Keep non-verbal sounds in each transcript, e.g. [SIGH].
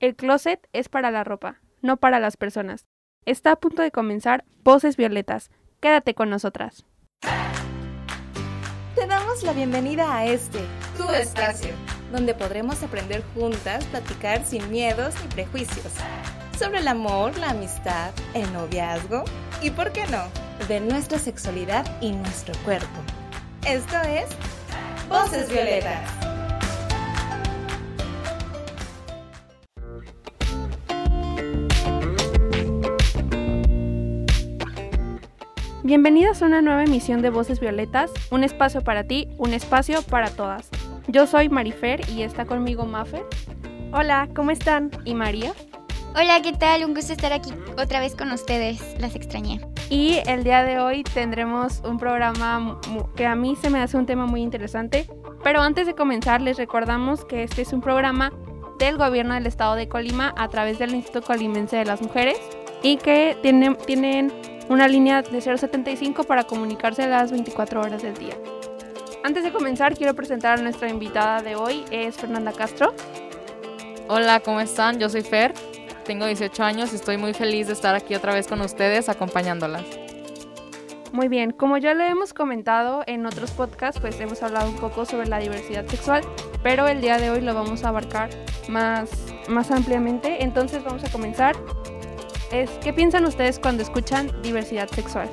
El closet es para la ropa, no para las personas. Está a punto de comenzar Voces Violetas. Quédate con nosotras. Te damos la bienvenida a este, tu espacio, donde podremos aprender juntas, platicar sin miedos ni prejuicios. Sobre el amor, la amistad, el noviazgo y, ¿por qué no?, de nuestra sexualidad y nuestro cuerpo. Esto es Voces Violetas. Bienvenidas a una nueva emisión de Voces Violetas, un espacio para ti, un espacio para todas. Yo soy Marifer y está conmigo Mafer. Hola, ¿cómo están? Y María. Hola, ¿qué tal? Un gusto estar aquí otra vez con ustedes. Las extrañé. Y el día de hoy tendremos un programa que a mí se me hace un tema muy interesante. Pero antes de comenzar, les recordamos que este es un programa del gobierno del estado de Colima a través del Instituto Colimense de las Mujeres y que tienen, tienen una línea de 075 para comunicarse las 24 horas del día. Antes de comenzar, quiero presentar a nuestra invitada de hoy, es Fernanda Castro. Hola, ¿cómo están? Yo soy Fer, tengo 18 años y estoy muy feliz de estar aquí otra vez con ustedes acompañándolas. Muy bien, como ya le hemos comentado en otros podcasts, pues hemos hablado un poco sobre la diversidad sexual, pero el día de hoy lo vamos a abarcar más, más ampliamente. Entonces vamos a comenzar ¿qué piensan ustedes cuando escuchan diversidad sexual?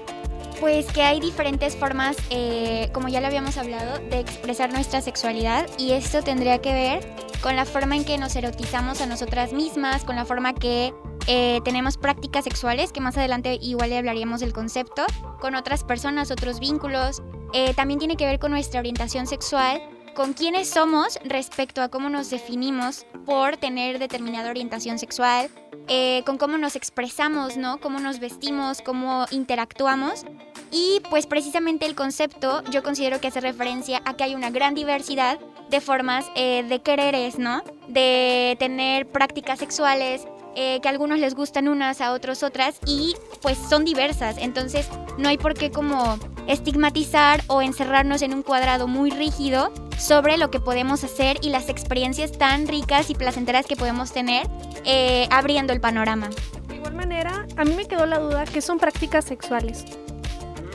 Pues que hay diferentes formas, eh, como ya lo habíamos hablado, de expresar nuestra sexualidad y esto tendría que ver con la forma en que nos erotizamos a nosotras mismas, con la forma que eh, tenemos prácticas sexuales, que más adelante igual le hablaríamos del concepto, con otras personas, otros vínculos. Eh, también tiene que ver con nuestra orientación sexual, con quiénes somos respecto a cómo nos definimos por tener determinada orientación sexual, eh, con cómo nos expresamos, ¿no? Cómo nos vestimos, cómo interactuamos. Y pues precisamente el concepto yo considero que hace referencia a que hay una gran diversidad de formas eh, de quereres, ¿no? De tener prácticas sexuales, eh, que a algunos les gustan unas, a otros otras, y pues son diversas. Entonces no hay por qué como estigmatizar o encerrarnos en un cuadrado muy rígido sobre lo que podemos hacer y las experiencias tan ricas y placenteras que podemos tener eh, abriendo el panorama. De igual manera, a mí me quedó la duda, ¿qué son prácticas sexuales?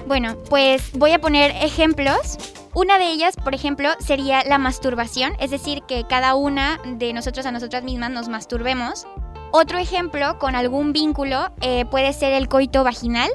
Bueno, pues voy a poner ejemplos. Una de ellas, por ejemplo, sería la masturbación, es decir, que cada una de nosotros a nosotras mismas nos masturbemos. Otro ejemplo con algún vínculo eh, puede ser el coito vaginal,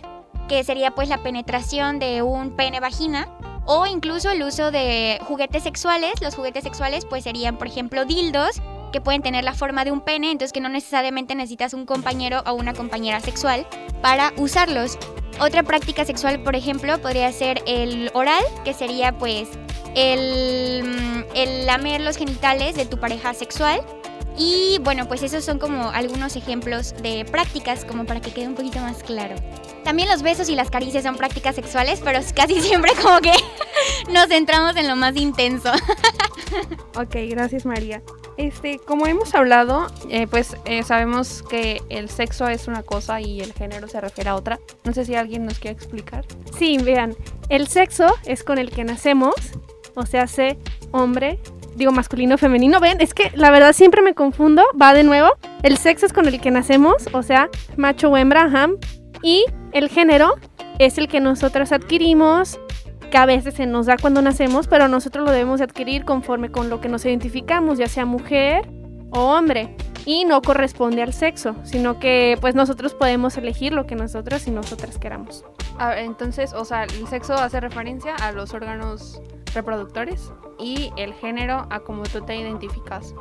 que sería pues la penetración de un pene vagina o incluso el uso de juguetes sexuales. Los juguetes sexuales pues serían por ejemplo dildos que pueden tener la forma de un pene, entonces que no necesariamente necesitas un compañero o una compañera sexual para usarlos. Otra práctica sexual, por ejemplo, podría ser el oral, que sería pues el, mm, el lamer los genitales de tu pareja sexual. Y bueno, pues esos son como algunos ejemplos de prácticas, como para que quede un poquito más claro. También los besos y las caricias son prácticas sexuales, pero [LAUGHS] casi siempre como que [LAUGHS] nos centramos en lo más intenso. [LAUGHS] ok, gracias María. Este, como hemos hablado, eh, pues eh, sabemos que el sexo es una cosa y el género se refiere a otra. No sé si alguien nos quiere explicar. Sí, vean, el sexo es con el que nacemos, o sea, hace hombre, digo masculino, femenino. Ven, es que la verdad siempre me confundo. Va de nuevo. El sexo es con el que nacemos, o sea, macho o hembra, ajá. Y el género es el que nosotros adquirimos, que a veces se nos da cuando nacemos, pero nosotros lo debemos adquirir conforme con lo que nos identificamos, ya sea mujer o hombre. Y no corresponde al sexo, sino que pues nosotros podemos elegir lo que nosotras y nosotras queramos. entonces, o sea, el sexo hace referencia a los órganos reproductores y el género a cómo tú te identificas.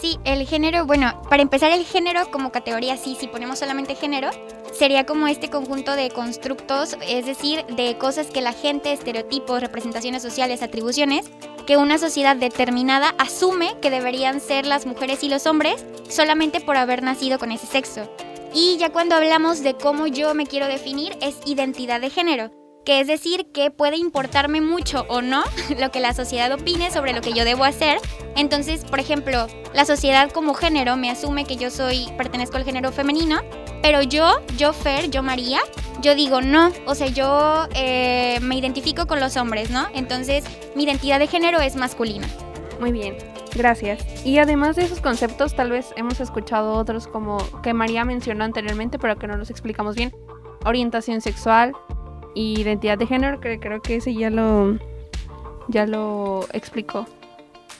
Sí, el género, bueno, para empezar el género como categoría, sí, si ponemos solamente género, sería como este conjunto de constructos, es decir, de cosas que la gente, estereotipos, representaciones sociales, atribuciones, que una sociedad determinada asume que deberían ser las mujeres y los hombres solamente por haber nacido con ese sexo. Y ya cuando hablamos de cómo yo me quiero definir es identidad de género que es decir que puede importarme mucho o no [LAUGHS] lo que la sociedad opine sobre lo que yo debo hacer. Entonces, por ejemplo, la sociedad como género me asume que yo soy, pertenezco al género femenino, pero yo, yo Fer, yo María, yo digo no, o sea, yo eh, me identifico con los hombres, ¿no? Entonces, mi identidad de género es masculina. Muy bien. Gracias. Y además de esos conceptos, tal vez hemos escuchado otros como que María mencionó anteriormente, pero que no los explicamos bien. Orientación sexual, identidad de género, creo que ese ya lo ya lo explicó.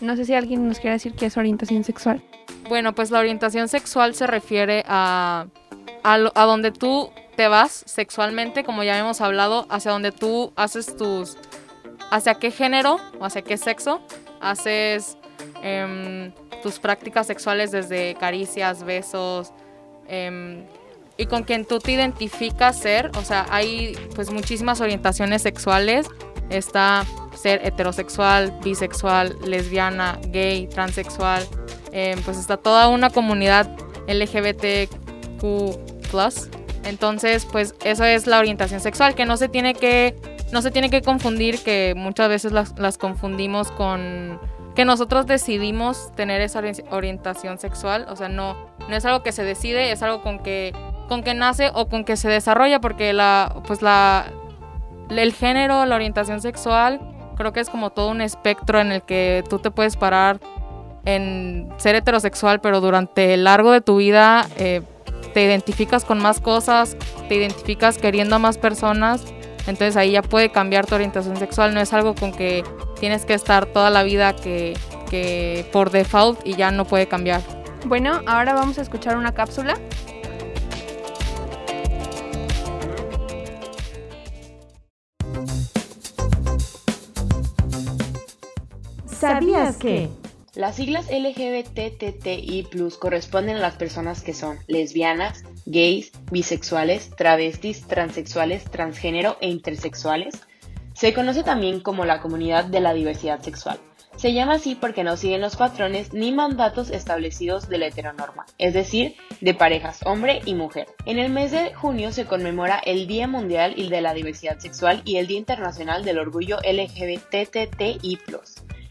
No sé si alguien nos quiere decir qué es orientación sexual. Bueno, pues la orientación sexual se refiere a, a, a donde tú te vas sexualmente, como ya hemos hablado, hacia donde tú haces tus... hacia qué género o hacia qué sexo haces em, tus prácticas sexuales desde caricias, besos, em, y con quien tú te identificas ser, o sea, hay pues muchísimas orientaciones sexuales, está ser heterosexual, bisexual, lesbiana, gay, transexual, em, pues está toda una comunidad LGBTQ+. Entonces, pues eso es la orientación sexual, que no se tiene que, no se tiene que confundir, que muchas veces las, las confundimos con que nosotros decidimos tener esa orientación sexual, o sea, no, no es algo que se decide, es algo con que, con que nace o con que se desarrolla, porque la, pues la, el género, la orientación sexual, creo que es como todo un espectro en el que tú te puedes parar en ser heterosexual, pero durante el largo de tu vida eh, te identificas con más cosas, te identificas queriendo a más personas, entonces ahí ya puede cambiar tu orientación sexual, no es algo con que tienes que estar toda la vida que, que por default y ya no puede cambiar. Bueno, ahora vamos a escuchar una cápsula ¿Sabías que? Las siglas LGBTTI corresponden a las personas que son lesbianas, gays, bisexuales, travestis, transexuales, transgénero e intersexuales. Se conoce también como la comunidad de la diversidad sexual. Se llama así porque no siguen los patrones ni mandatos establecidos de la heteronorma, es decir, de parejas hombre y mujer. En el mes de junio se conmemora el Día Mundial de la Diversidad Sexual y el Día Internacional del Orgullo LGBTTI+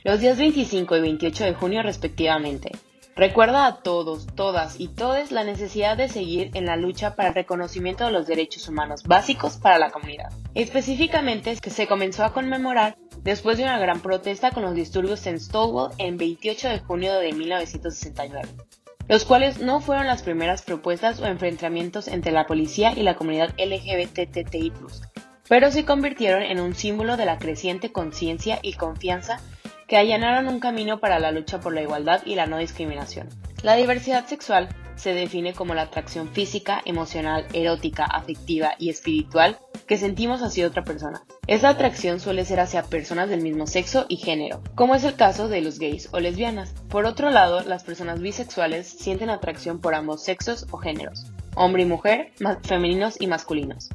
los días 25 y 28 de junio respectivamente. Recuerda a todos, todas y todes la necesidad de seguir en la lucha para el reconocimiento de los derechos humanos básicos para la comunidad. Específicamente que se comenzó a conmemorar después de una gran protesta con los disturbios en Stonewall en 28 de junio de 1969, los cuales no fueron las primeras propuestas o enfrentamientos entre la policía y la comunidad LGBTTI+, pero se convirtieron en un símbolo de la creciente conciencia y confianza que allanaron un camino para la lucha por la igualdad y la no discriminación. La diversidad sexual se define como la atracción física, emocional, erótica, afectiva y espiritual que sentimos hacia otra persona. Esta atracción suele ser hacia personas del mismo sexo y género, como es el caso de los gays o lesbianas. Por otro lado, las personas bisexuales sienten atracción por ambos sexos o géneros, hombre y mujer, femeninos y masculinos.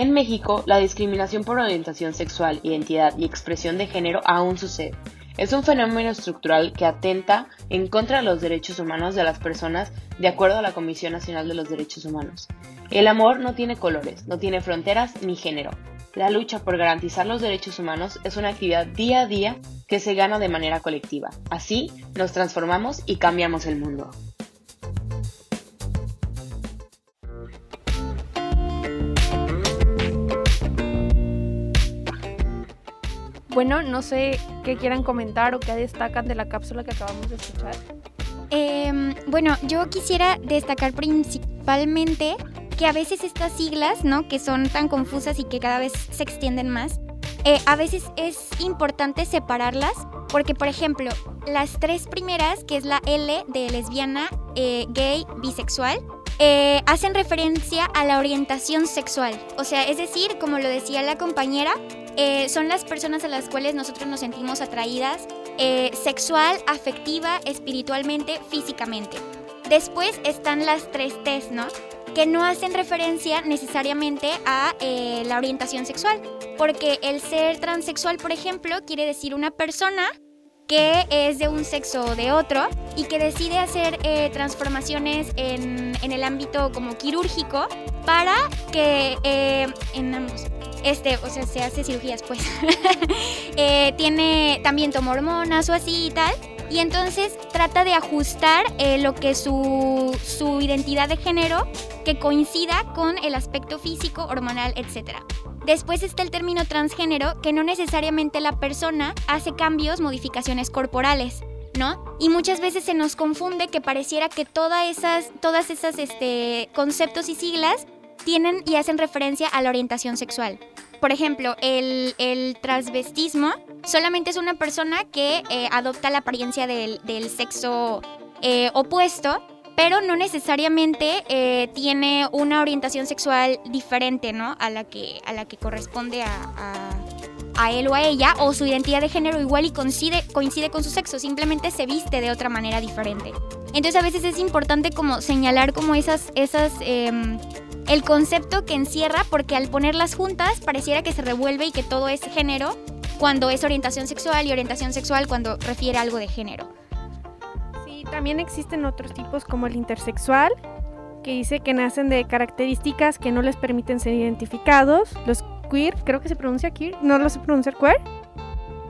En México, la discriminación por orientación sexual, identidad y expresión de género aún sucede. Es un fenómeno estructural que atenta en contra de los derechos humanos de las personas de acuerdo a la Comisión Nacional de los Derechos Humanos. El amor no tiene colores, no tiene fronteras ni género. La lucha por garantizar los derechos humanos es una actividad día a día que se gana de manera colectiva. Así nos transformamos y cambiamos el mundo. Bueno, no sé qué quieran comentar o qué destacan de la cápsula que acabamos de escuchar. Em, bueno, yo quisiera destacar principalmente que a veces estas siglas, ¿no? Que son tan confusas y que cada vez se extienden más, eh, a veces es importante separarlas porque, por ejemplo, las tres primeras, que es la L de lesbiana, eh, gay, bisexual, eh, hacen referencia a la orientación sexual. O sea, es decir, como lo decía la compañera, eh, son las personas a las cuales nosotros nos sentimos atraídas eh, sexual, afectiva, espiritualmente, físicamente. Después están las tres T's, ¿no? Que no hacen referencia necesariamente a eh, la orientación sexual. Porque el ser transexual, por ejemplo, quiere decir una persona que es de un sexo o de otro y que decide hacer transformaciones en, en, el ámbito como quirúrgico para que en ambos este, o sea, se hace cirugías, pues. [LAUGHS] Eh, tiene, también toma hormonas o así y tal. Y entonces trata de ajustar eh, lo que su, su identidad de género que coincida con el aspecto físico, hormonal, etc. Después está el término transgénero, que no necesariamente la persona hace cambios, modificaciones corporales, ¿no? Y muchas veces se nos confunde que pareciera que todas esas, todas esas este, conceptos y siglas tienen y hacen referencia a la orientación sexual. Por ejemplo, el, transvestismo solamente es una persona que eh, adopta la apariencia del, sexo eh, opuesto, pero no necesariamente eh, tiene una orientación sexual diferente, ¿no? A la que, a la que corresponde a, a, él o a ella, o su identidad de género igual y coincide, coincide con su sexo, simplemente se viste de otra manera diferente. Entonces a veces es importante como señalar como esas, esas em, el concepto que encierra porque al ponerlas juntas pareciera que se revuelve y que todo es género cuando es orientación sexual y orientación sexual cuando refiere a algo de género. Sí, también existen otros tipos como el intersexual, que dice que nacen de características que no les permiten ser identificados. Los queer, creo que se pronuncia queer, no lo sé pronunciar queer.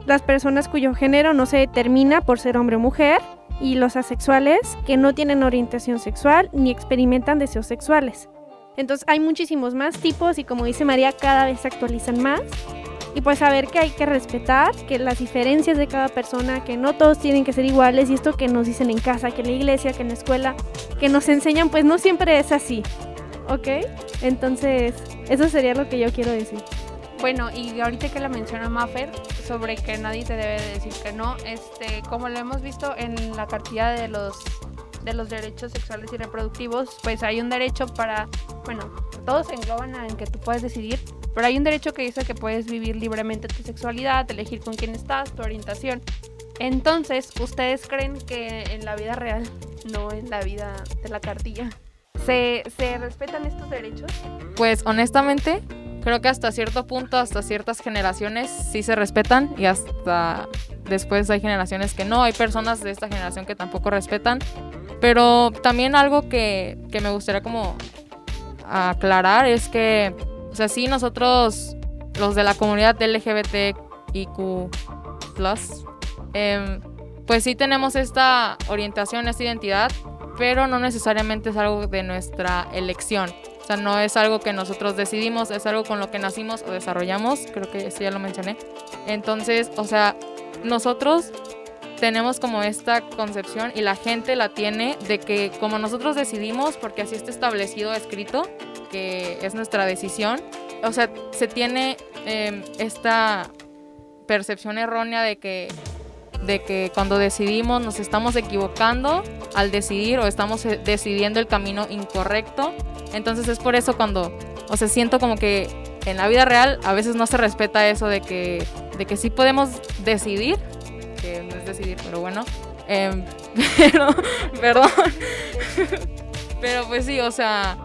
Las personas cuyo género no se determina por ser hombre o mujer. Y los asexuales, que no tienen orientación sexual ni experimentan deseos sexuales. Entonces hay muchísimos más tipos y como dice María, cada vez se actualizan más. Y pues saber que hay que respetar, que las diferencias de cada persona, que no todos tienen que ser iguales y esto que nos dicen en casa, que en la iglesia, que en la escuela, que nos enseñan, pues no siempre es así. ¿Ok? Entonces, eso sería lo que yo quiero decir. Bueno, y ahorita que la menciona Maffer sobre que nadie te debe decir que no, este, como lo hemos visto en la cartilla de los de los derechos sexuales y reproductivos, pues hay un derecho para, bueno, todos se engloban en que tú puedes decidir, pero hay un derecho que dice que puedes vivir libremente tu sexualidad, elegir con quién estás, tu orientación. Entonces, ¿ustedes creen que en la vida real, [LAUGHS] no en la vida de la cartilla, se, se respetan estos derechos? Pues honestamente, creo que hasta cierto punto, hasta ciertas generaciones sí se respetan y hasta después hay generaciones que no, hay personas de esta generación que tampoco respetan. Pero también algo que, que me gustaría como aclarar es que, o sea, sí nosotros, los de la comunidad LGBTIQ+, eh, pues sí tenemos esta orientación, esta identidad, pero no necesariamente es algo de nuestra elección. O sea, no es algo que nosotros decidimos, es algo con lo que nacimos o desarrollamos, creo que eso ya lo mencioné. Entonces, o sea, nosotros tenemos como esta concepción y la gente la tiene de que como nosotros decidimos, porque así está establecido, escrito, que es nuestra decisión, o sea, se tiene em, esta percepción errónea de que de que cuando decidimos nos estamos equivocando al decidir o estamos eh, decidiendo el camino incorrecto. Entonces es por eso cuando, o sea, siento como que en la vida real a veces no se respeta eso de que, de que sí podemos decidir, que no es decidir, pero bueno. Em, [LAUGHS] pero, perdón. pero pues sí, o sea,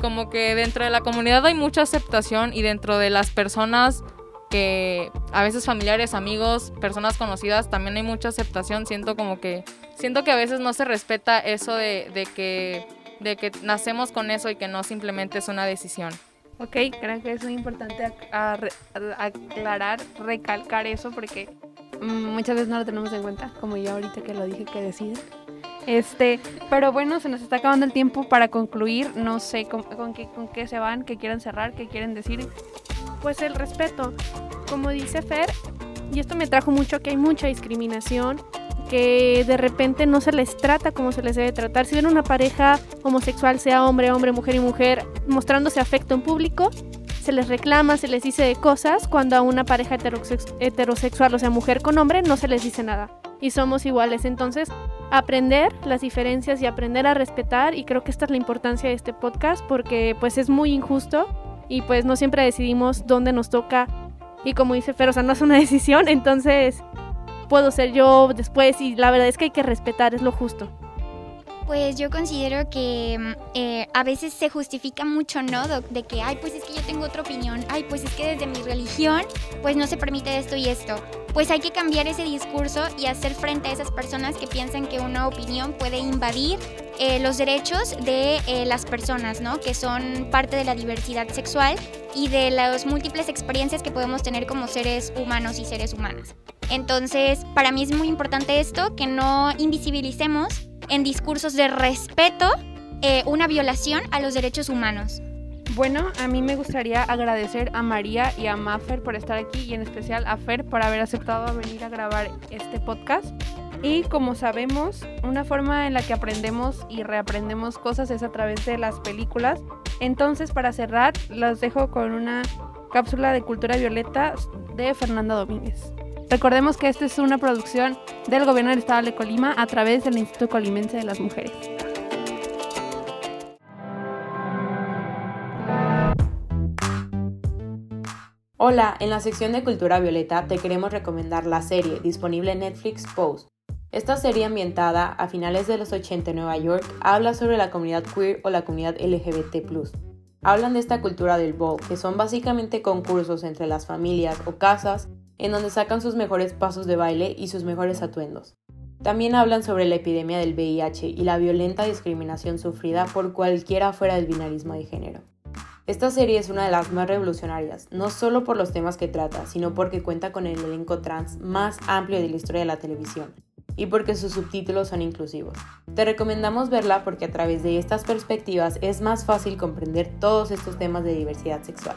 como que dentro de la comunidad hay mucha aceptación y dentro de las personas que a veces familiares, amigos, personas conocidas, también hay mucha aceptación. Siento como que, siento que a veces no se respeta eso de, de que, de que nacemos con eso y que no simplemente es una decisión. Ok, creo que es muy importante aclarar, recalcar eso porque muchas veces no lo tenemos en cuenta, como yo ahorita que lo dije que deciden. Este, pero bueno, se nos está acabando el tiempo para concluir. No sé con, qué, con qué se van, qué quieren cerrar, qué quieren decir. Pues el respeto. Como dice Fer, y esto me trajo mucho que hay mucha discriminación, que de repente no se les trata como se les debe tratar. Si ven una pareja homosexual, sea hombre, hombre, mujer y mujer, mostrándose afecto en público, se les reclama, se les dice cosas, cuando a una pareja heterosexual, o sea, mujer con hombre, no se les dice nada. Y somos iguales. Entonces, aprender las diferencias y aprender a respetar, y creo que esta es la importancia de este podcast, porque pues es muy injusto y pues no siempre decidimos dónde nos toca. Y como dice Fer, o sea, no es una [LAUGHS] decisión, entonces puedo ser yo después y la verdad es que hay que respetar, es lo justo. Pues yo considero que mm, eh, a veces se justifica mucho, ¿no? De que, ay, pues es que yo tengo otra opinión, ay, pues es que desde mi religión, pues no se permite esto y esto. Pues hay que cambiar ese discurso y hacer frente a esas personas que piensan que una opinión puede invadir eh, los derechos de eh, las personas, ¿no? Que son parte de la diversidad sexual y de las múltiples experiencias que podemos tener como seres humanos y seres humanas. Entonces, para mí es muy importante esto, que no invisibilicemos en discursos de respeto eh, una violación a los derechos humanos. Bueno, a mí me gustaría agradecer a María y a Maffer por estar aquí y en especial a Fer por haber aceptado venir a grabar este podcast. Y como sabemos, una forma en la que aprendemos y reaprendemos cosas es a través de las películas. Entonces, para cerrar, los dejo con una cápsula de cultura violeta de Fernanda Domínguez. Recordemos que esta es una producción del gobierno del estado de Colima a través del Instituto Colimense de las Mujeres. Hola, en la sección de Cultura Violeta te queremos recomendar la serie disponible en Netflix Post. Esta serie ambientada a finales de los 80 en Nueva York habla sobre la comunidad queer o la comunidad LGBT. Hablan de esta cultura del ball, que son básicamente concursos entre las familias o casas en donde sacan sus mejores pasos de baile y sus mejores atuendos. También hablan sobre la epidemia del VIH y la violenta discriminación sufrida por cualquiera fuera del binarismo de género. Esta serie es una de las más revolucionarias, no solo por los temas que trata, sino porque cuenta con el elenco trans más amplio de la historia de la televisión y porque sus subtítulos son inclusivos. Te recomendamos verla porque a través de estas perspectivas es más fácil comprender todos estos temas de diversidad sexual.